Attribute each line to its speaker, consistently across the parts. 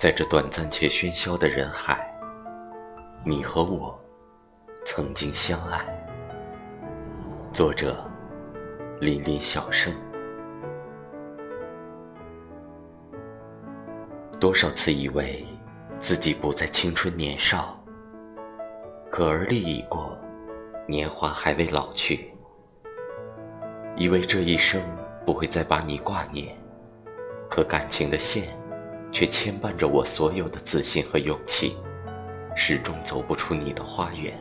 Speaker 1: 在这短暂且喧嚣的人海，你和我曾经相爱。作者：林林小生。多少次以为自己不再青春年少，可而立已过，年华还未老去。以为这一生不会再把你挂念，可感情的线。却牵绊着我所有的自信和勇气，始终走不出你的花园。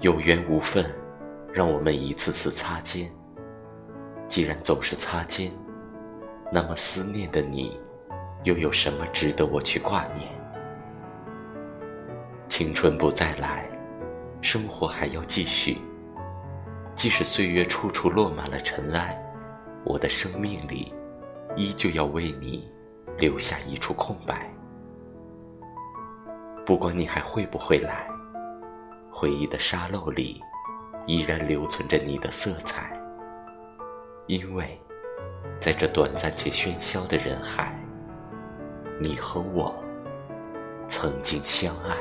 Speaker 1: 有缘无分，让我们一次次擦肩。既然总是擦肩，那么思念的你，又有什么值得我去挂念？青春不再来，生活还要继续。即使岁月处处落满了尘埃，我的生命里。依旧要为你留下一处空白，不管你还会不会来，回忆的沙漏里依然留存着你的色彩。因为，在这短暂且喧嚣的人海，你和我曾经相爱。